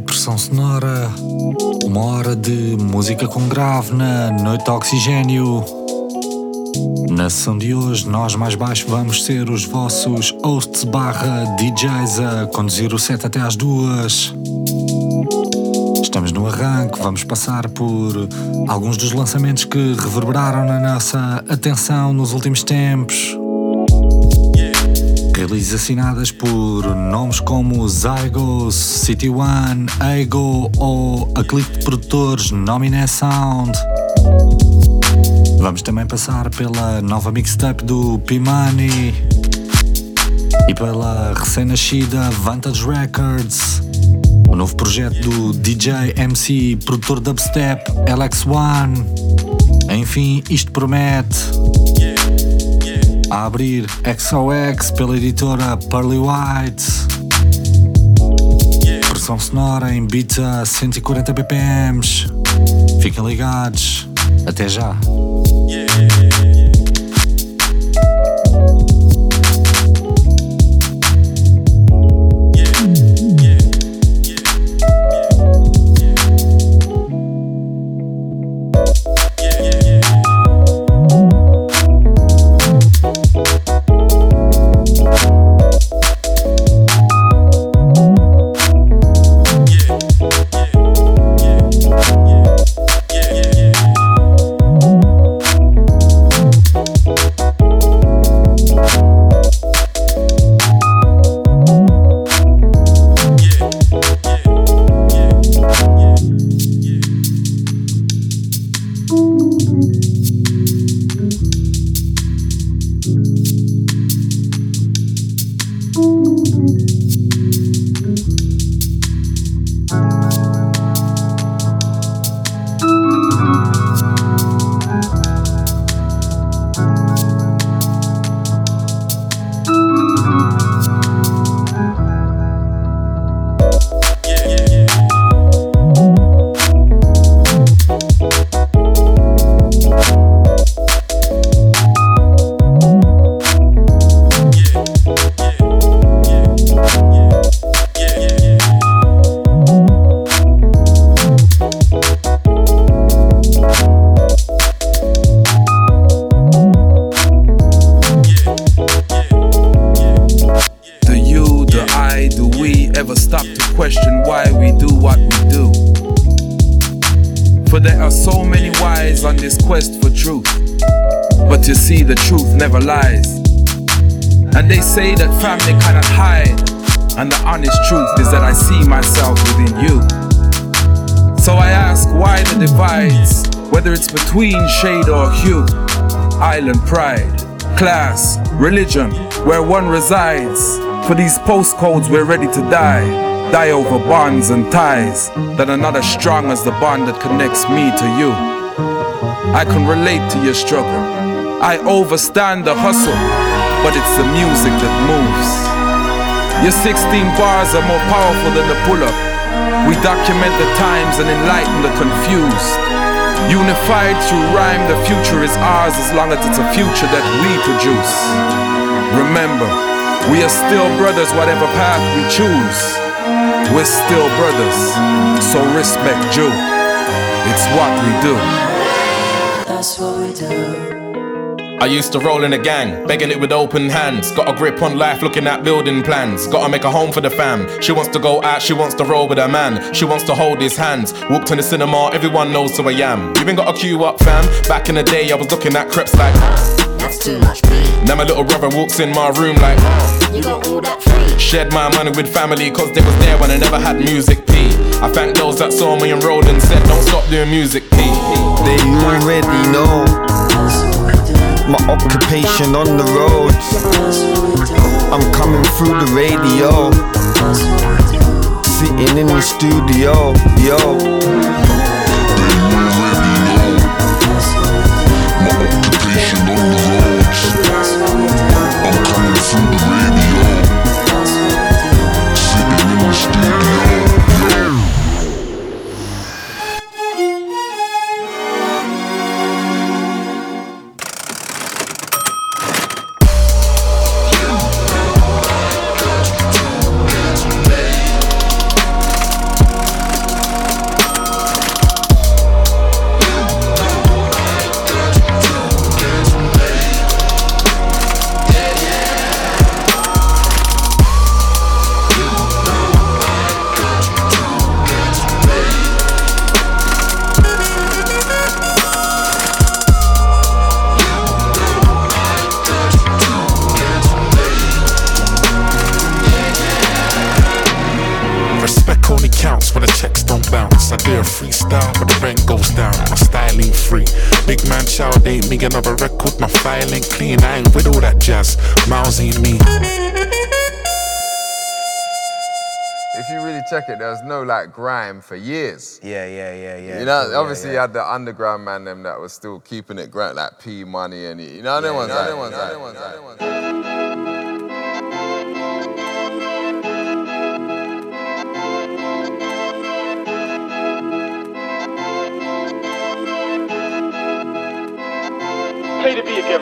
Pressão Sonora. Uma hora de música com grave na Noite Oxigênio. Na sessão de hoje, nós mais baixo vamos ser os vossos hosts barra DJs a conduzir o set até às duas. Estamos no arranque, vamos passar por alguns dos lançamentos que reverberaram na nossa atenção nos últimos tempos. Releases assinadas por nomes como Zygos, City One, Ego ou a clipe de produtores Nominé Sound. Vamos também passar pela nova mixtape do P-Money e pela recém-nascida Vantage Records, o novo projeto do DJ MC produtor dubstep LX1. Enfim, isto promete. A abrir XOX pela editora Pearly White. Pressão sonora em beats a 140 BPMs. Fiquem ligados. Até já. Say that family cannot hide. And the honest truth is that I see myself within you. So I ask why the divides, whether it's between shade or hue, island pride, class, religion, where one resides. For these postcodes, we're ready to die. Die over bonds and ties that are not as strong as the bond that connects me to you. I can relate to your struggle. I overstand the hustle, but it's the music that moves. Your 16 bars are more powerful than the pull up. We document the times and enlighten the confused. Unified through rhyme, the future is ours as long as it's a future that we produce. Remember, we are still brothers, whatever path we choose. We're still brothers, so respect you. It's what we do. That's what we do. I used to roll in a gang, begging it with open hands. Got a grip on life, looking at building plans. Gotta make a home for the fam. She wants to go out, she wants to roll with her man. She wants to hold his hands. Walked in the cinema, everyone knows who I am. You ain't got a queue up, fam. Back in the day, I was looking at creps like. That's too much pain. Now my little brother walks in my room like. You got all that free. Shared my money with family, cause they was there when I never had music P. I thank those that saw me enrolled and said, don't stop doing music P. They already know my occupation on the road. I'm coming through the radio. Sitting in the studio, yo. Respect child ain't me another record. My file ain't clean. I ain't with all that jazz. Miles ain't me. If you really check it, there was no like grime for years. Yeah, yeah, yeah, yeah. You know, yeah, obviously yeah. you had the underground man them that was still keeping it grime, like P Money and you know, them ones, like, them ones, like, them ones, like,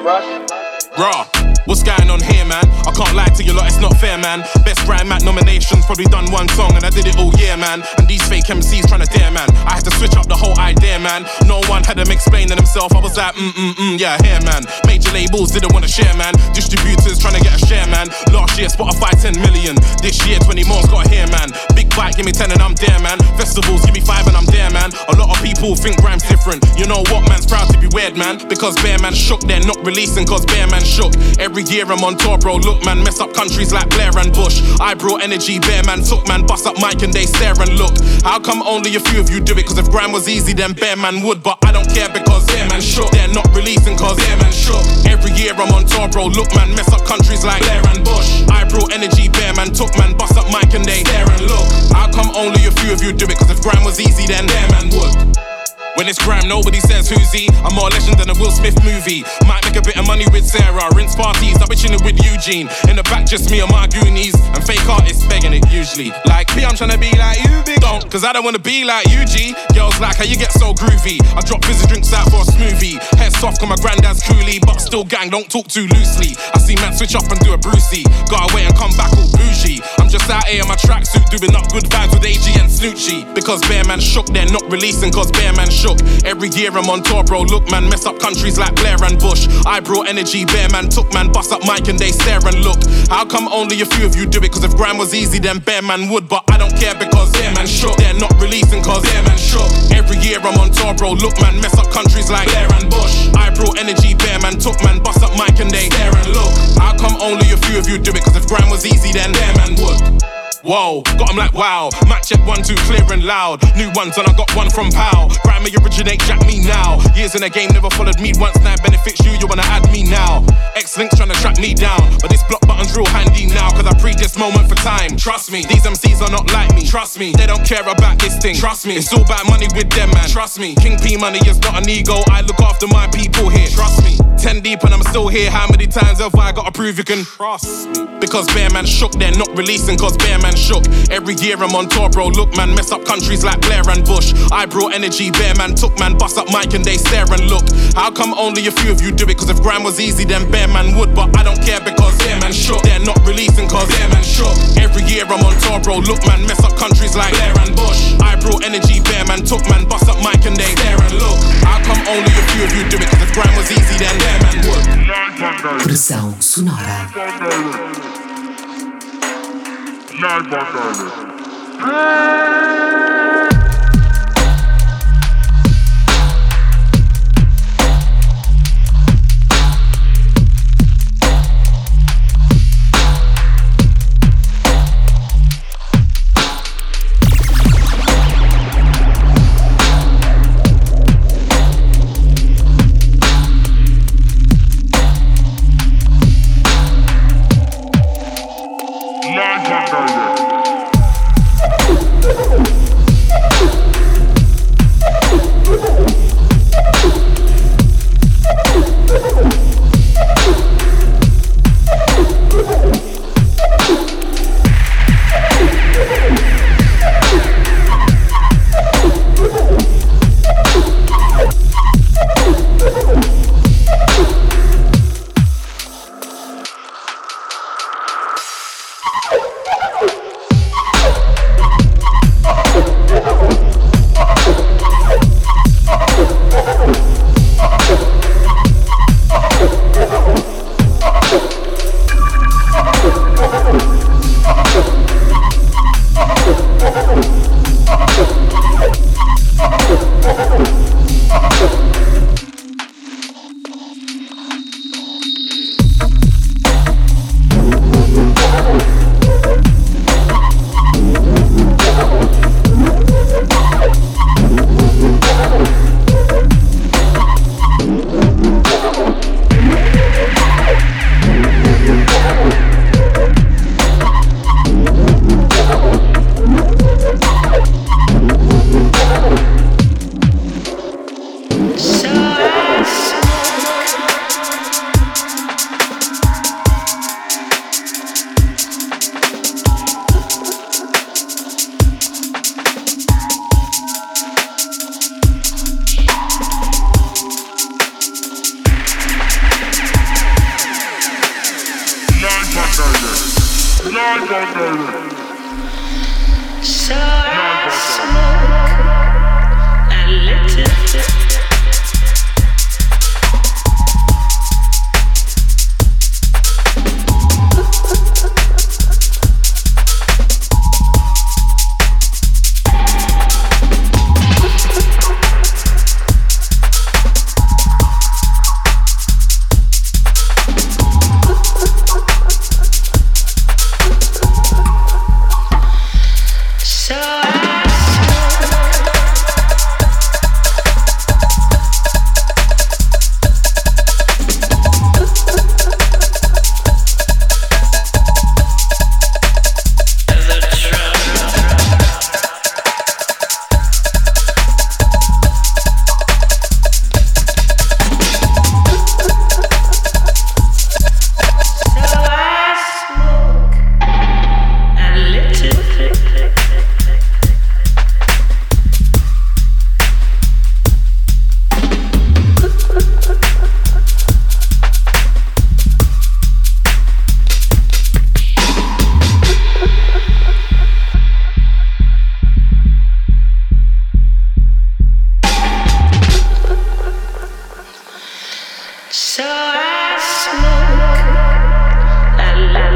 Russ. Raw. What's going on here, man? I can't lie to you lot, it's not fair, man. Best Grime Act nominations, probably done one song, and I did it all year, man. And these fake MCs trying to dare, man. I had to switch up the whole idea, man. No one had them explaining themselves. I was like, mm mm mm, yeah, here, man. Major labels didn't want to share, man. Distributors trying to get a share, man. Last year, Spotify 10 million. This year, 20 more's got here, man. Big bike, give me 10 and I'm there, man. Festivals, give me 5 and I'm there, man. A lot of people think rhyme's different. You know what, man's proud to be weird, man. Because Bare Man shook, they're not releasing, cause Bare Man shook. Every year I'm on tour, bro. Look, man, mess up countries like Blair and Bush. I brought energy, Bare Man took, man. Bust up mic and they stare and look. How come only a few of you do it? Cause if grime was easy, then Bare Man would. But I don't care because Bare Man shook. They're not releasing cause Bare Man shook. Every year I'm on tour, bro. Look, man, mess up countries like Blair and Bush. I brought energy, Bare Man took, man. Bust up mic and they stare and look. How come only a few of you do it? Cause if grime was easy, then Bare Man would. When it's grime, nobody says who's he. I'm more legend than a Will Smith movie. Might make a bit of money with Sarah. Rinse parties, I'll be chilling with Eugene. In the back, just me and my goonies. And fake artists begging it usually. Like, me, I'm trying to be like you, big. Don't, cause I don't wanna be like you, G. Girls like how you get so groovy. I drop fizzy drinks out for a smoothie. Head soft, cause my granddad's coolie. But still gang, don't talk too loosely. I see man switch up and do a Brucey. Gotta wait and come back all bougie. I'm just out here in my tracksuit doing up good vibes with AG and Snoochie. Because Bare Man shook, they're not releasing cause Bare Man shook. Every year I'm on tour, bro. Look, man, mess up countries like Blair and Bush. I brought energy, Bare Man took, man, bust up mic and they stare and look. How come only a few of you do it? Cause if grime was easy, then Bare Man would. But I don't care because Bare Man shook. They're not releasing cause Bare Man shook. Every year I'm on tour, bro. Look, man, mess up countries like Blair and Bush. I brought energy, Bare Man took, man, bust up mic and they stare and look. How come only a few of you do it? Cause if grime was easy, then Bare Man would. Whoa, got 'em like wow. Match check one, two, clear and loud. New ones, and I got one from Pow. Grime originate, jack me now. Years in the game, never followed me once. Now it benefits you, you wanna add me now. X links trying to track me down. But this block button's real handy now, cause I pre this moment for time. Trust me, these MCs are not like me. Trust me, they don't care about this thing. Trust me, it's all about money with them, man. Trust me, King P money is not an ego. I look after my people here. Trust me, 10 deep and I'm still here. How many times have I got to prove you can trust me? Because Bare Man shook, they're not releasing cause Bare Man shook. Every year I'm on tour, bro. Look, man, mess up countries like Blair and Bush. I brought energy, Bare Man took, man, bust up mic and they stare and look. How come only a few of you do it? Cause if grime was easy, then Bare Man would. But I don't care because Bare Man shook. They're not releasing cause Bare Man shook. Every year I'm on tour, bro. Look, man, mess up countries like Blair and Bush. I brought energy, Bare Man took, man, bust up mic and they stare and look. How come only a few of you do it? Cause if grime was easy, then Bare Man would. Pressão sonora. Live on Direct.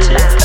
back to.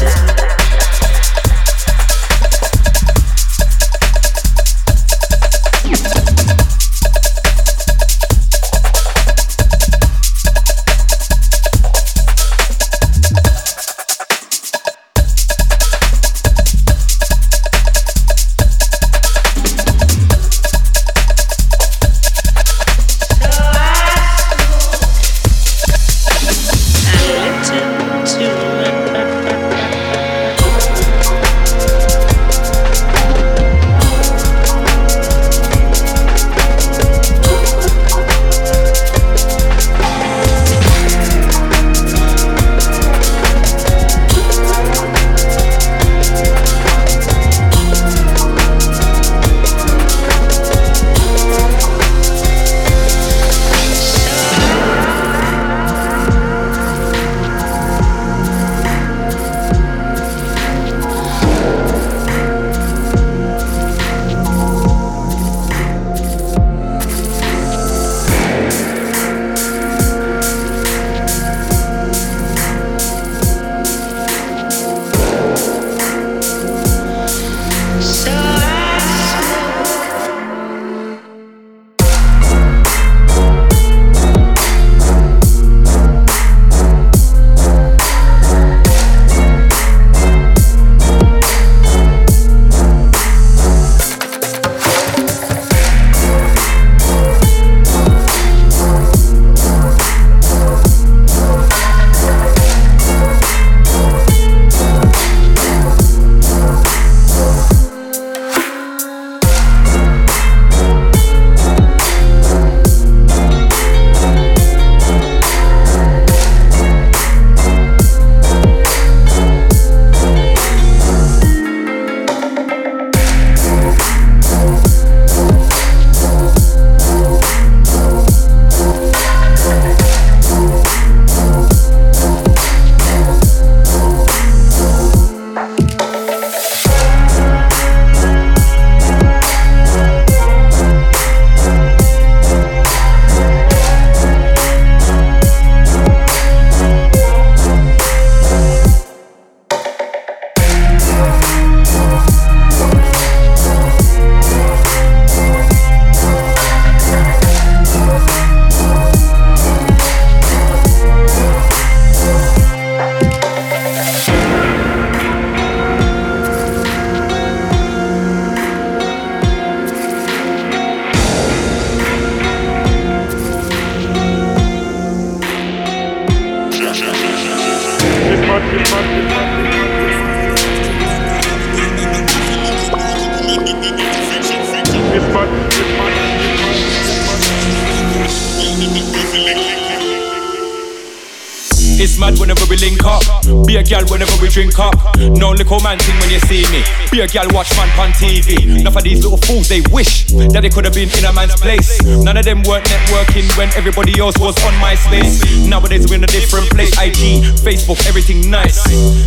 Drink up. No little man thing when you see me. Be a gal watch man on TV. Enough of these little fools, they wish that they could have been in a man's place. None of them weren't networking when everybody else was on my MySpace. Nowadays we're in a different place. IG, Facebook, everything nice.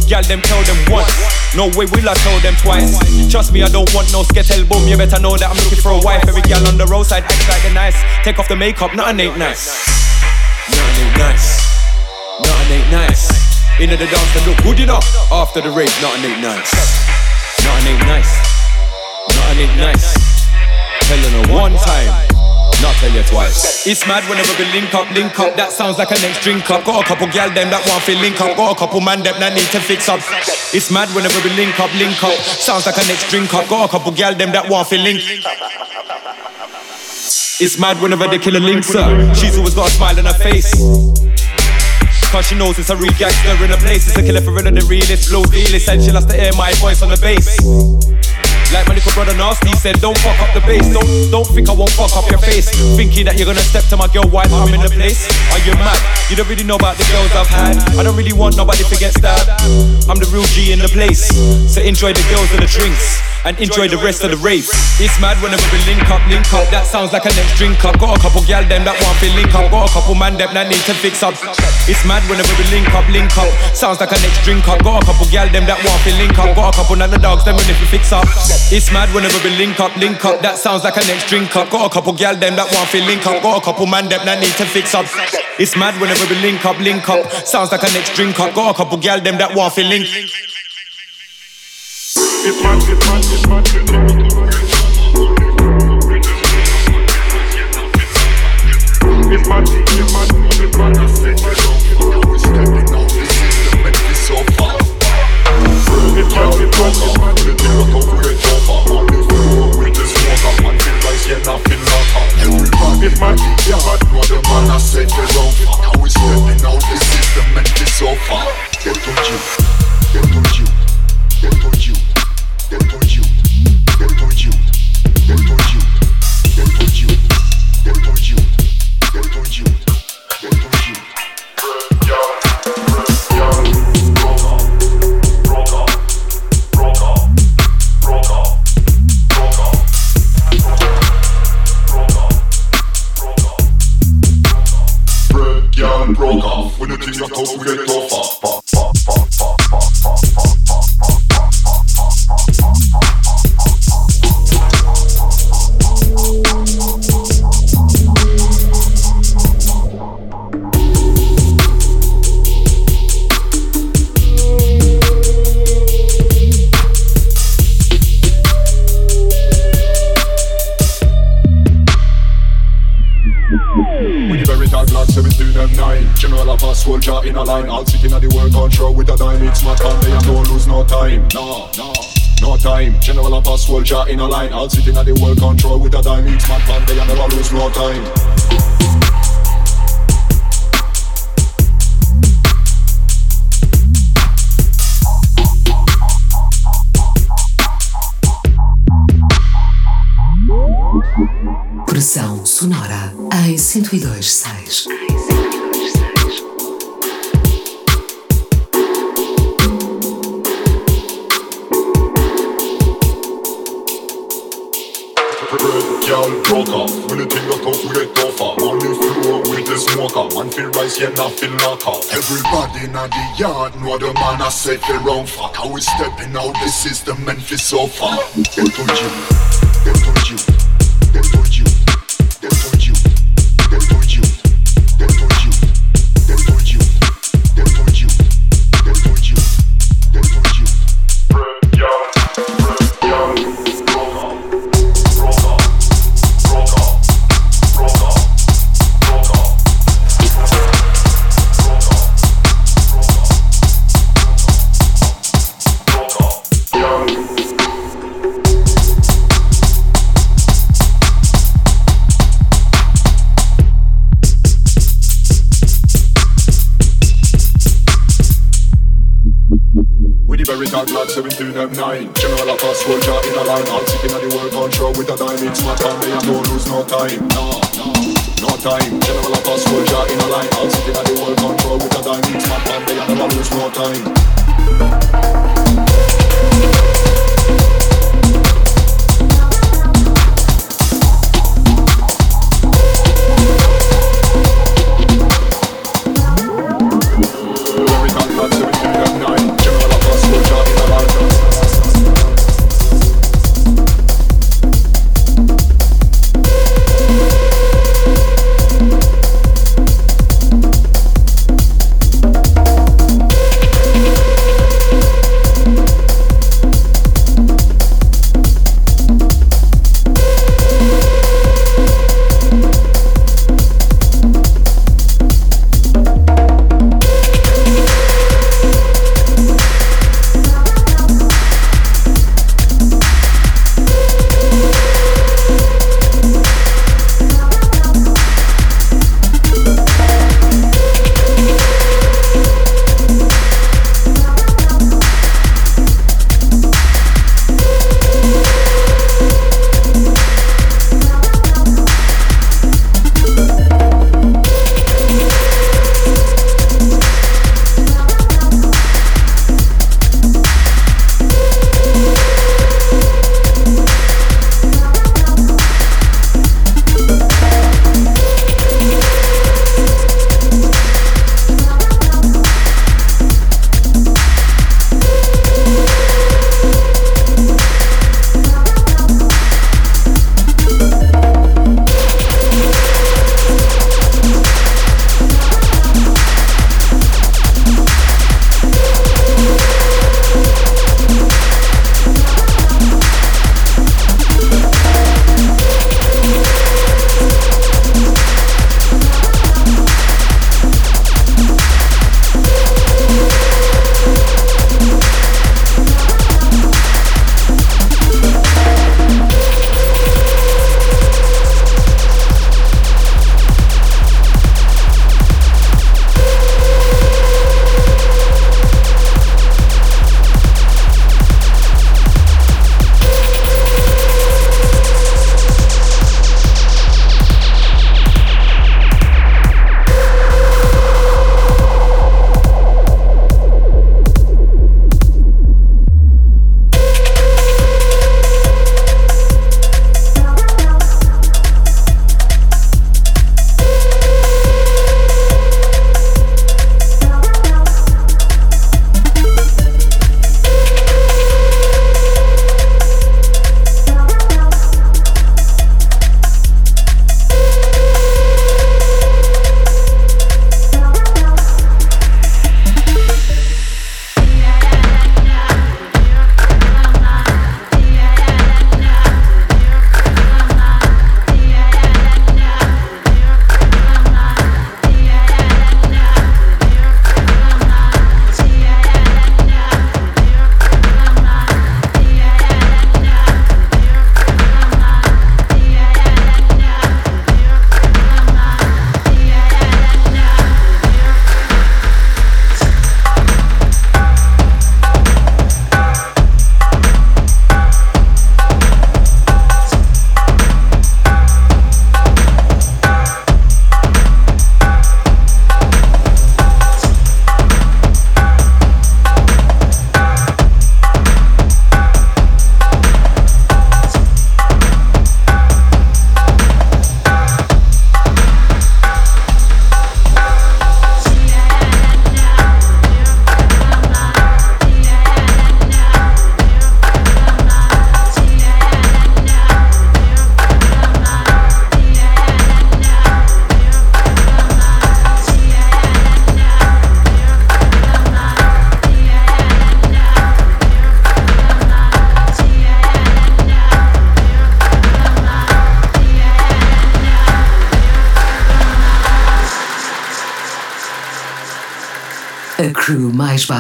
Gal them tell them once. No way will I tell them twice. Trust me, I don't want no skettle boom. You better know that I'm looking for a wife. Every gal on the roadside act like a nice. Take off the makeup, nothing ain't nice. Nothing ain't nice. Nothing ain't nice. Into the dance, they look good enough. After the rape, nothing ain't nice. Nothing ain't nice. Nothing ain't nice. Telling her one time. Not tell you twice. It's mad whenever we link up, link up. That sounds like a next drink up. Got a couple gal them that want to link up. Got a couple man them that need to fix up. It's mad whenever we link up, link up. Sounds like a next drink up. Got a couple gal them that want to link. It's mad whenever they kill a link, sir. She's always got a smile on her face. Cause she knows it's a real gangster in a place. It's a killer for real and the realest. And she loves to hear my voice on the bass. Like my little brother Nasty said, don't fuck up the bass. Don't don't think I won't fuck up your face. Thinking that you're gonna step to my girl while I'm in the place. Are you mad? You don't really know about the girls I've had. I don't really want nobody to get stabbed. I'm the real G in the place. So enjoy the girls and the drinks. And enjoy the rest of the race. It's mad whenever we link up, link up. That sounds like a next drink up. Got a couple gal them that want to link up. Got a couple man them that need to fix up. It's mad whenever we link up, link up. Sounds like a next drink up. Got a couple gal them that want to link up. Got a couple none dogs them if we fix up. It's mad whenever we link up, link up. That sounds like a next drink up. Got a couple gal them that want to link up. Got a couple man them that need to fix up. It's mad whenever we link up, link up. Sounds like a next drink up. Got a couple gal them that want to link. Get on you, get on you, get on you. Depois told you. depois told you.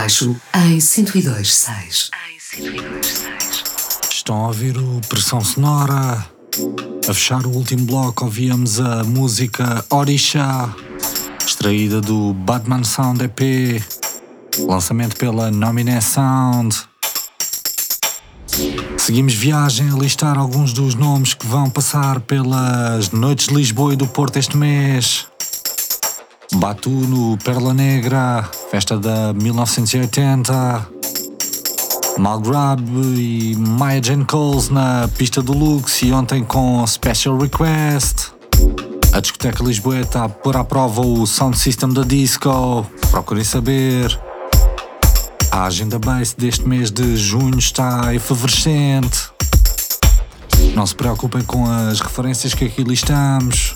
Baixo em 102.6. Estão a ouvir o Pressão Sonora. A fechar o último bloco ouvíamos a música Orisha, extraída do Batman Sound EP, lançamento pela Nominé Sound. Seguimos viagem a listar alguns dos nomes que vão passar pelas noites de Lisboa e do Porto este mês. Batu no Perla Negra, festa da 1980. Malgrab e Maya Jane Coles na pista do Lux e ontem com Special Request. A discoteca Lisboa está a pôr à prova o sound system da disco. Procurem saber. A agenda base deste mês de junho está efervescente. Não se preocupem com as referências que aqui listamos.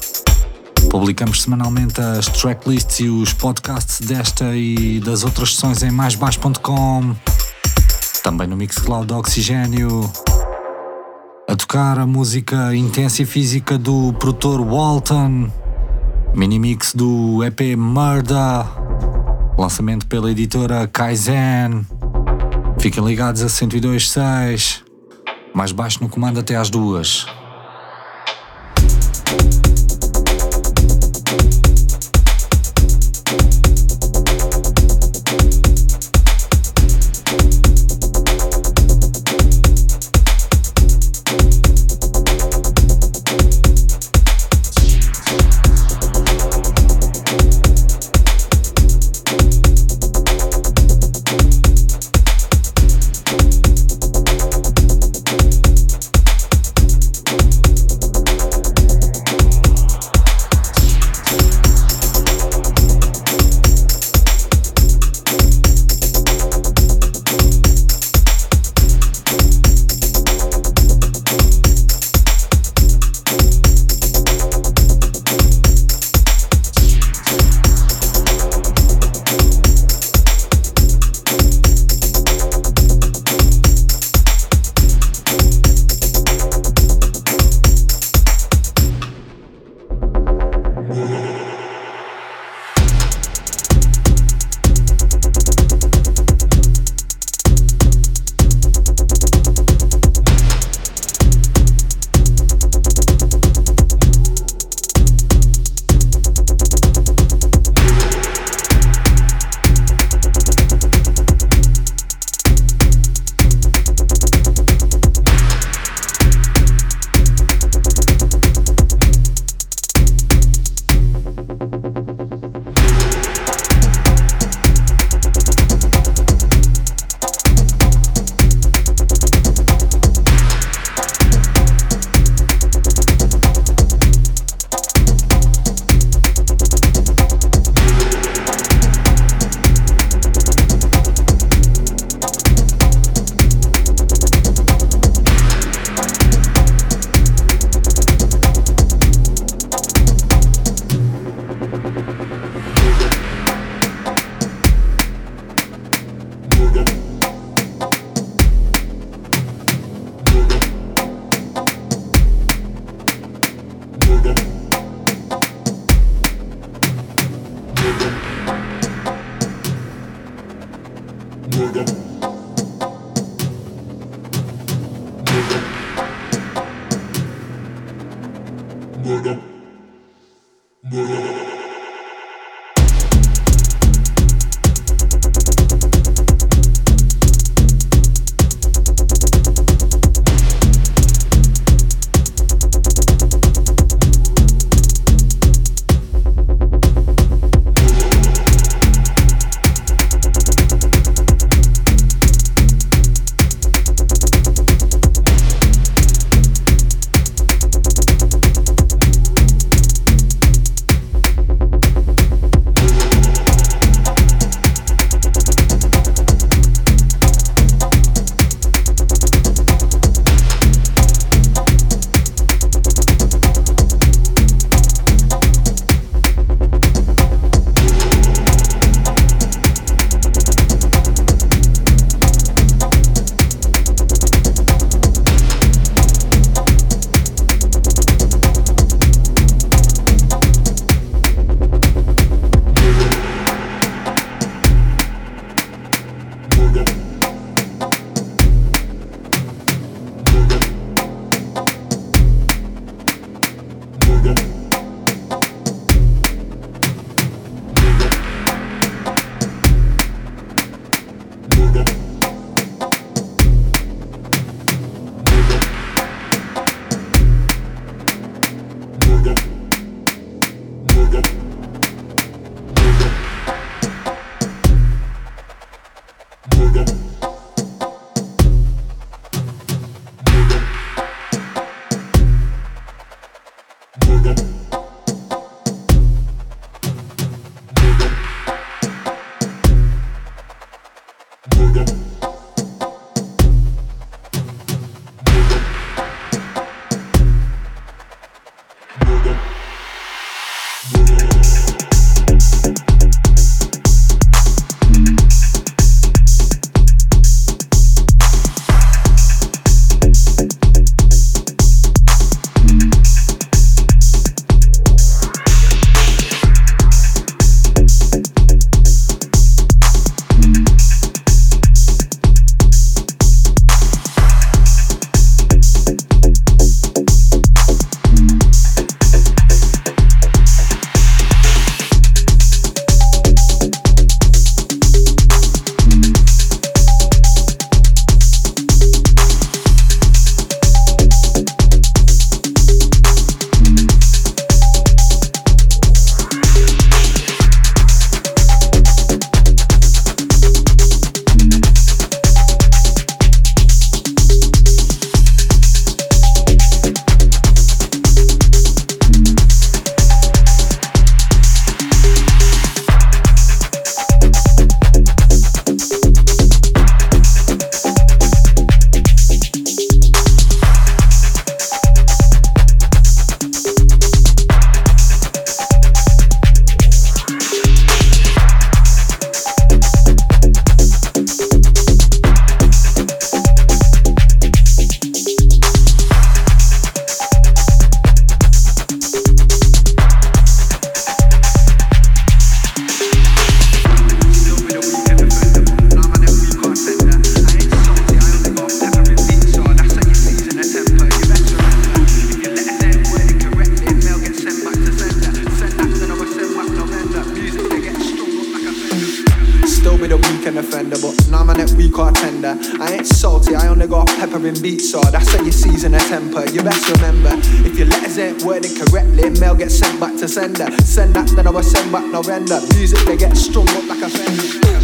Publicamos semanalmente as tracklists e os podcasts desta e das outras sessões em maisbaixo.com. Também no Mixcloud Oxigênio. A tocar a música intensa e física do produtor Walton. Minimix do EP Murder. Lançamento pela editora Kaizen. Fiquem ligados a 102.6. Mais baixo no comando até às duas. ain't Wording correctly, mail gets sent back to sender. Send that, then I will send back no render. Music, they get strung up like a fender.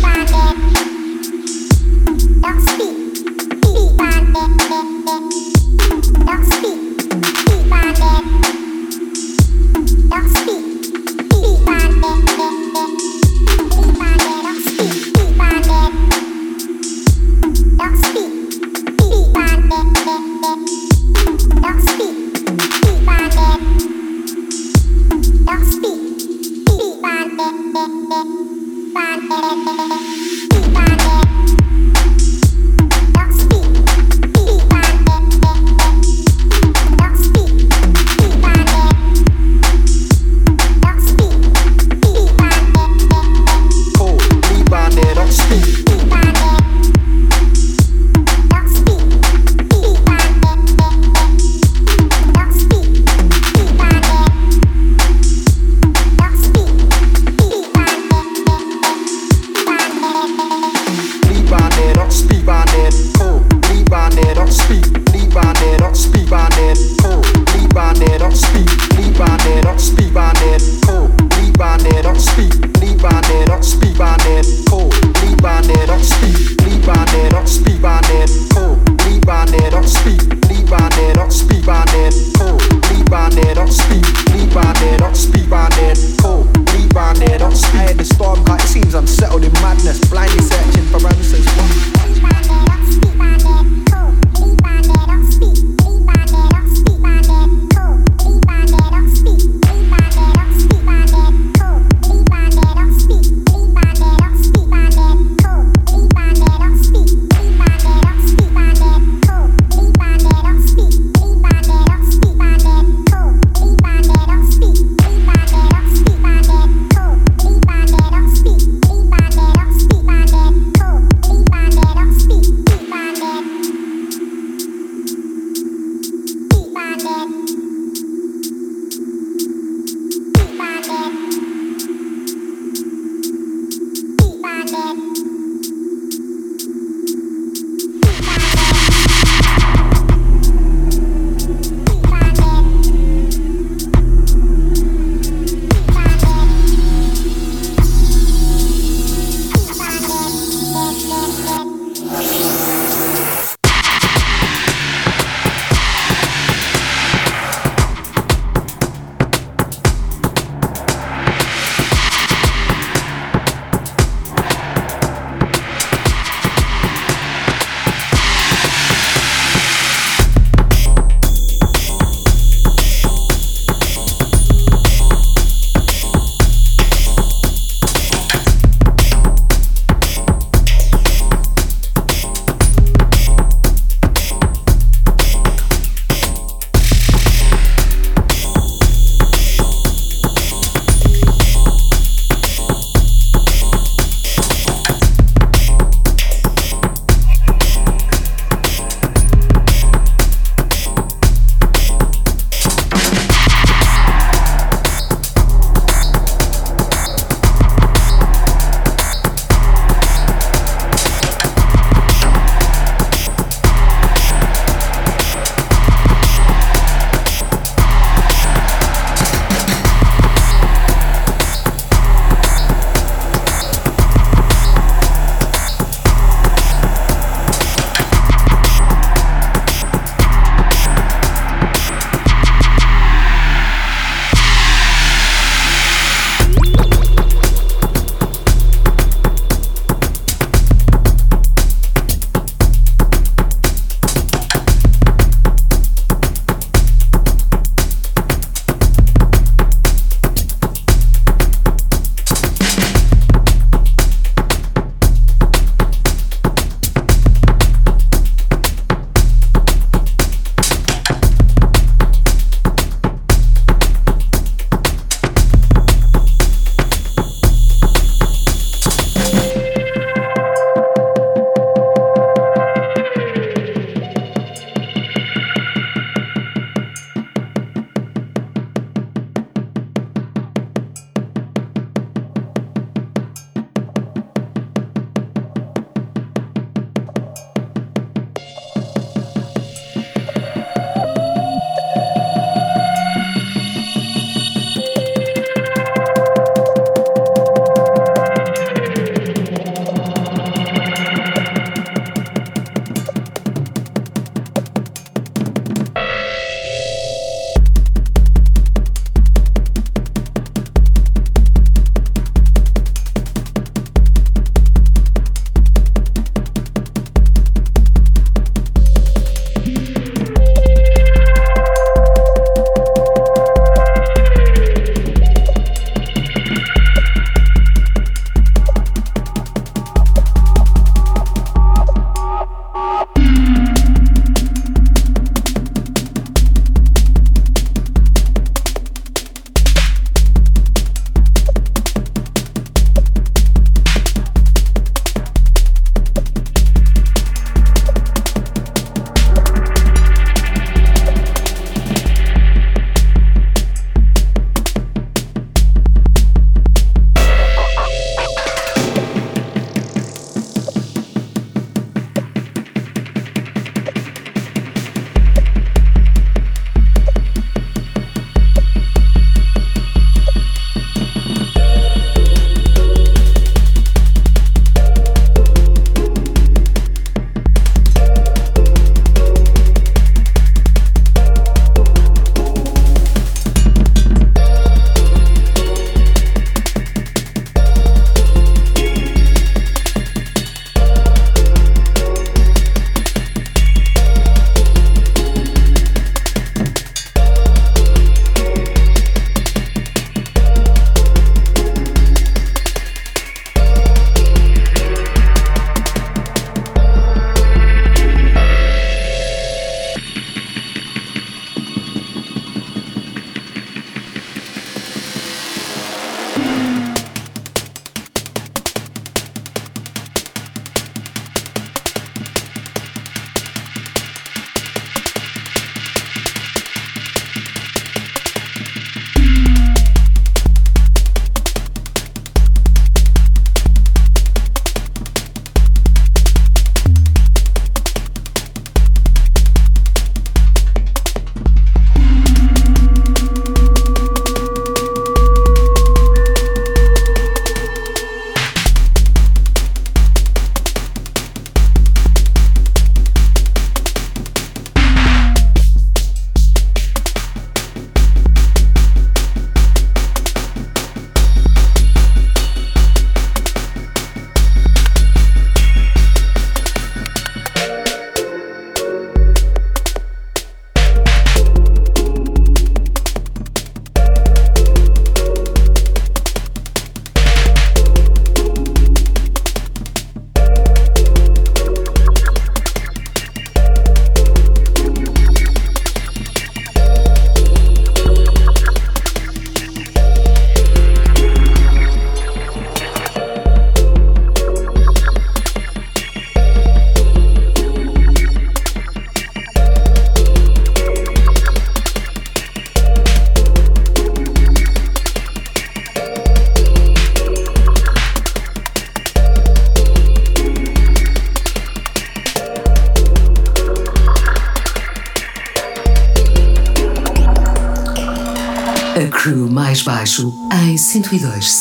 102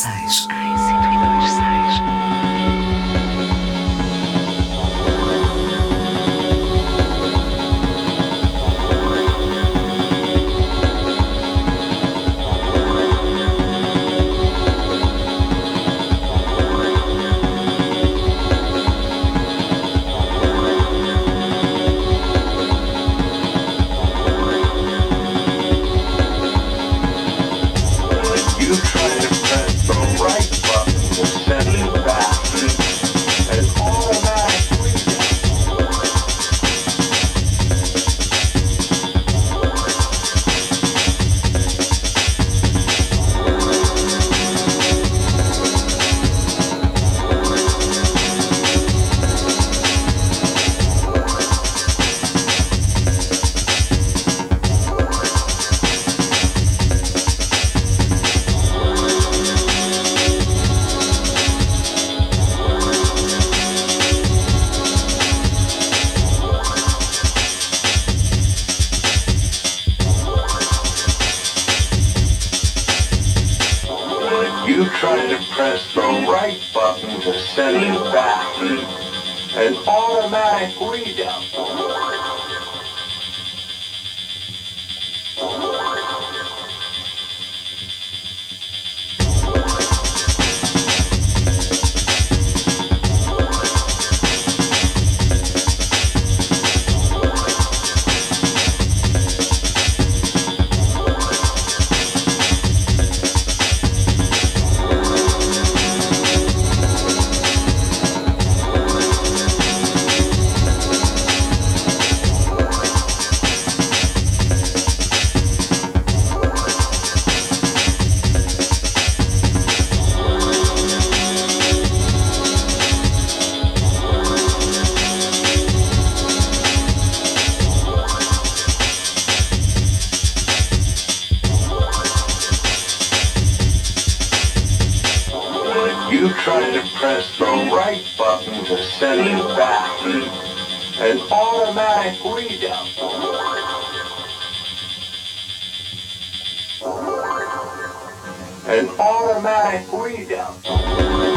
an automatic readout.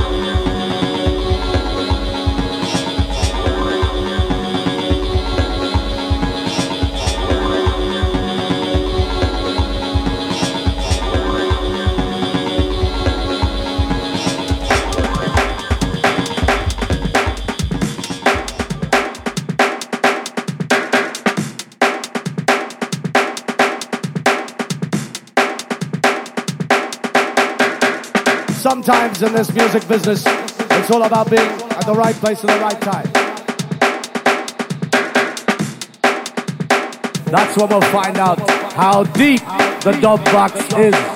Sometimes in this music business, it's all about being at the right place at the right time. That's when we'll find out how deep the dub box is.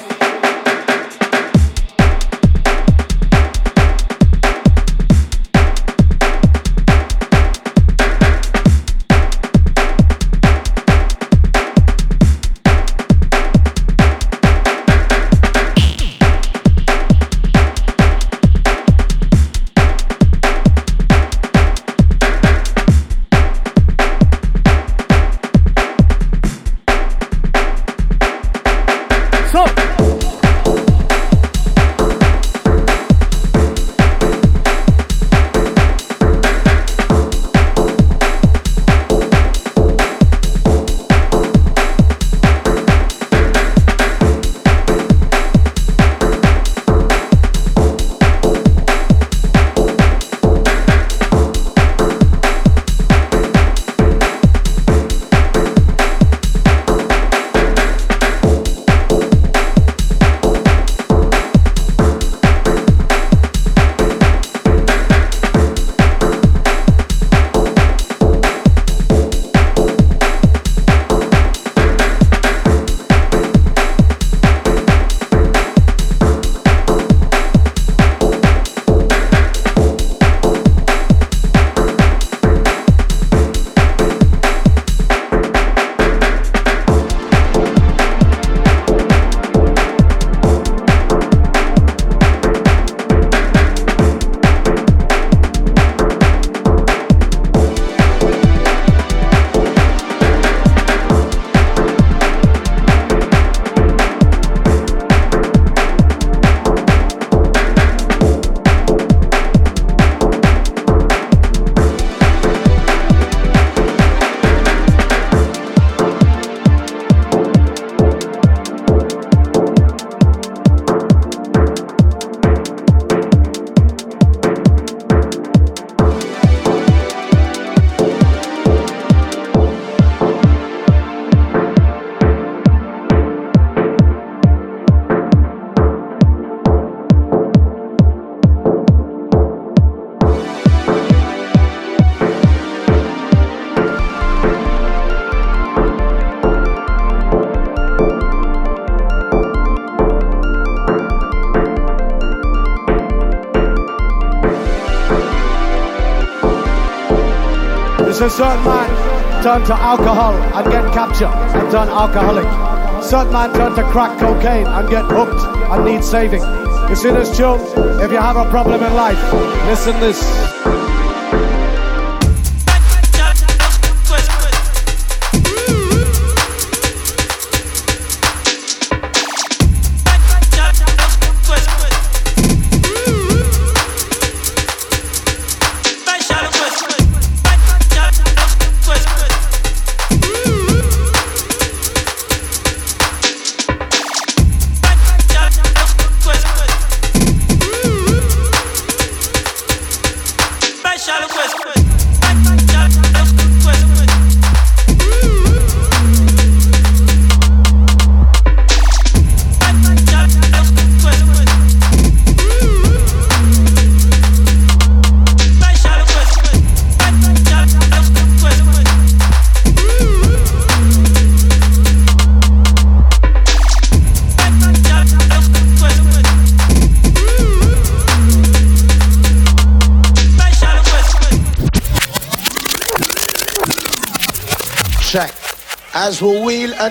A certain man turn to alcohol and get captured and turn alcoholic. Certain man turn to crack cocaine and get hooked and need saving. You see this tune? If you have a problem in life, listen this.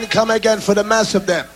And come again for the mass of them.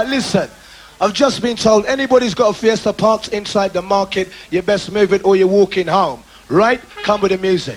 Right, listen. I've just been told anybody's got a Fiesta parked inside the market, you best move it or you're walking home. Right? Come with the music.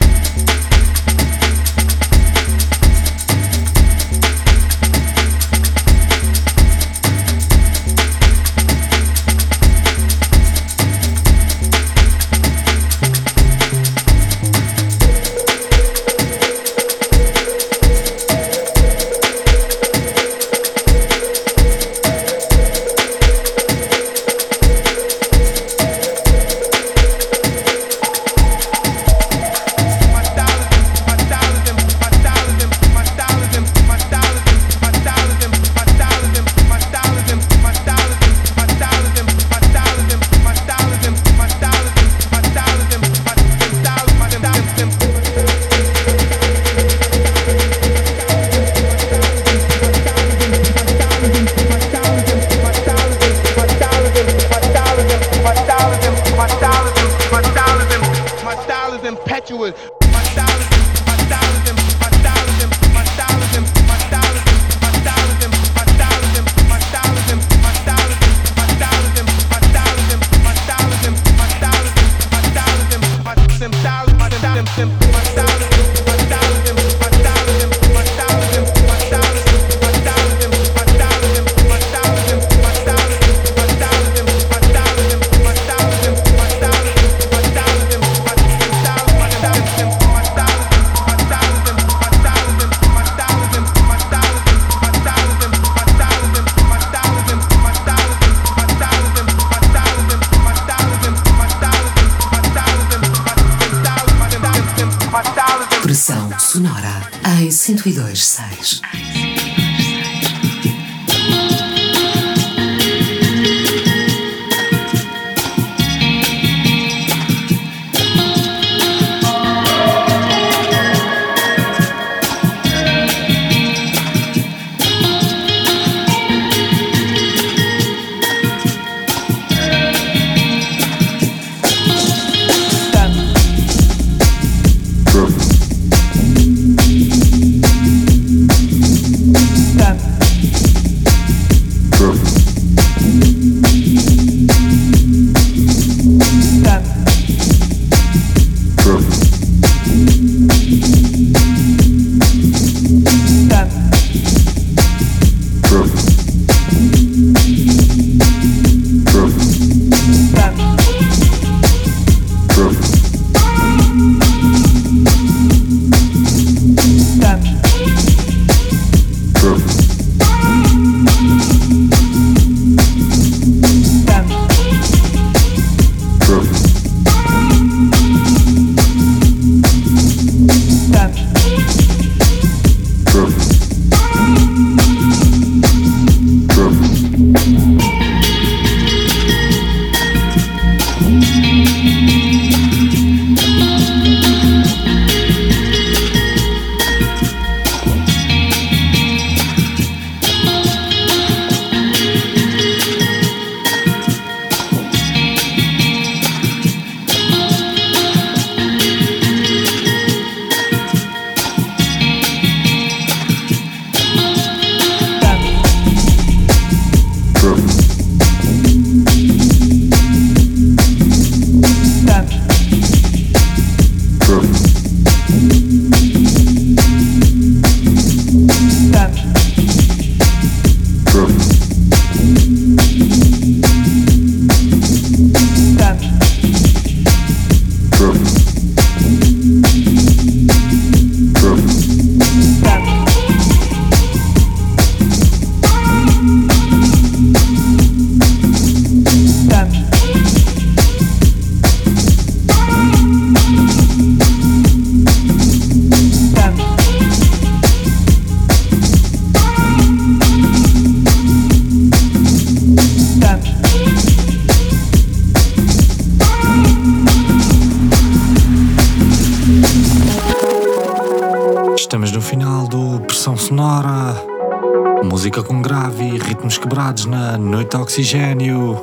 Oxigênio.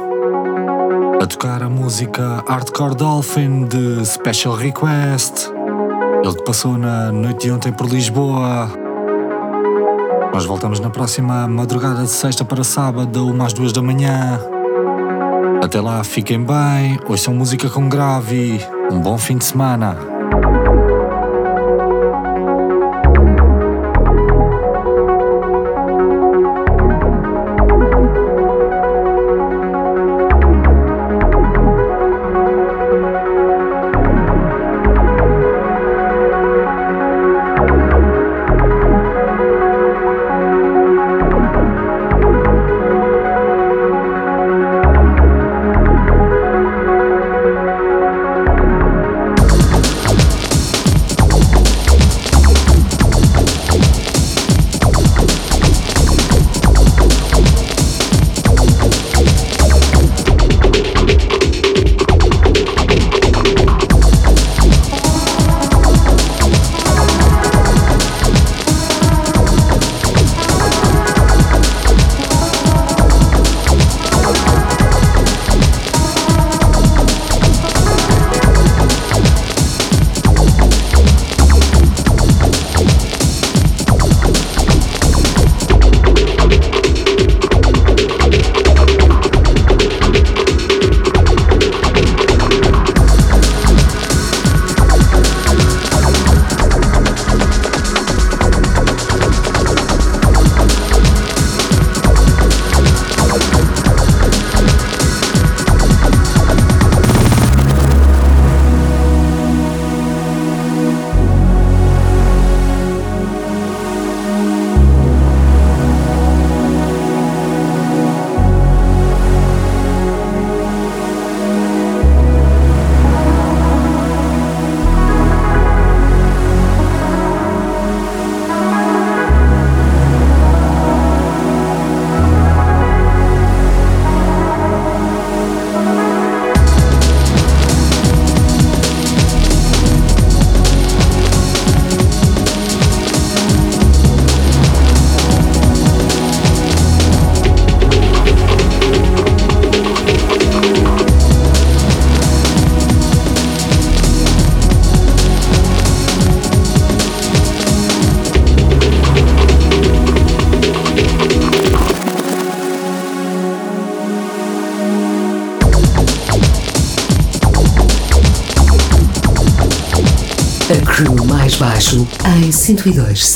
A tocar a música Hardcore Dolphin de Special Request. Ele que passou na noite de ontem por Lisboa. Nós voltamos na próxima madrugada de sexta para sábado, umas duas da manhã. Até lá, fiquem bem, ouçam música com grave. Um bom fim de semana. 102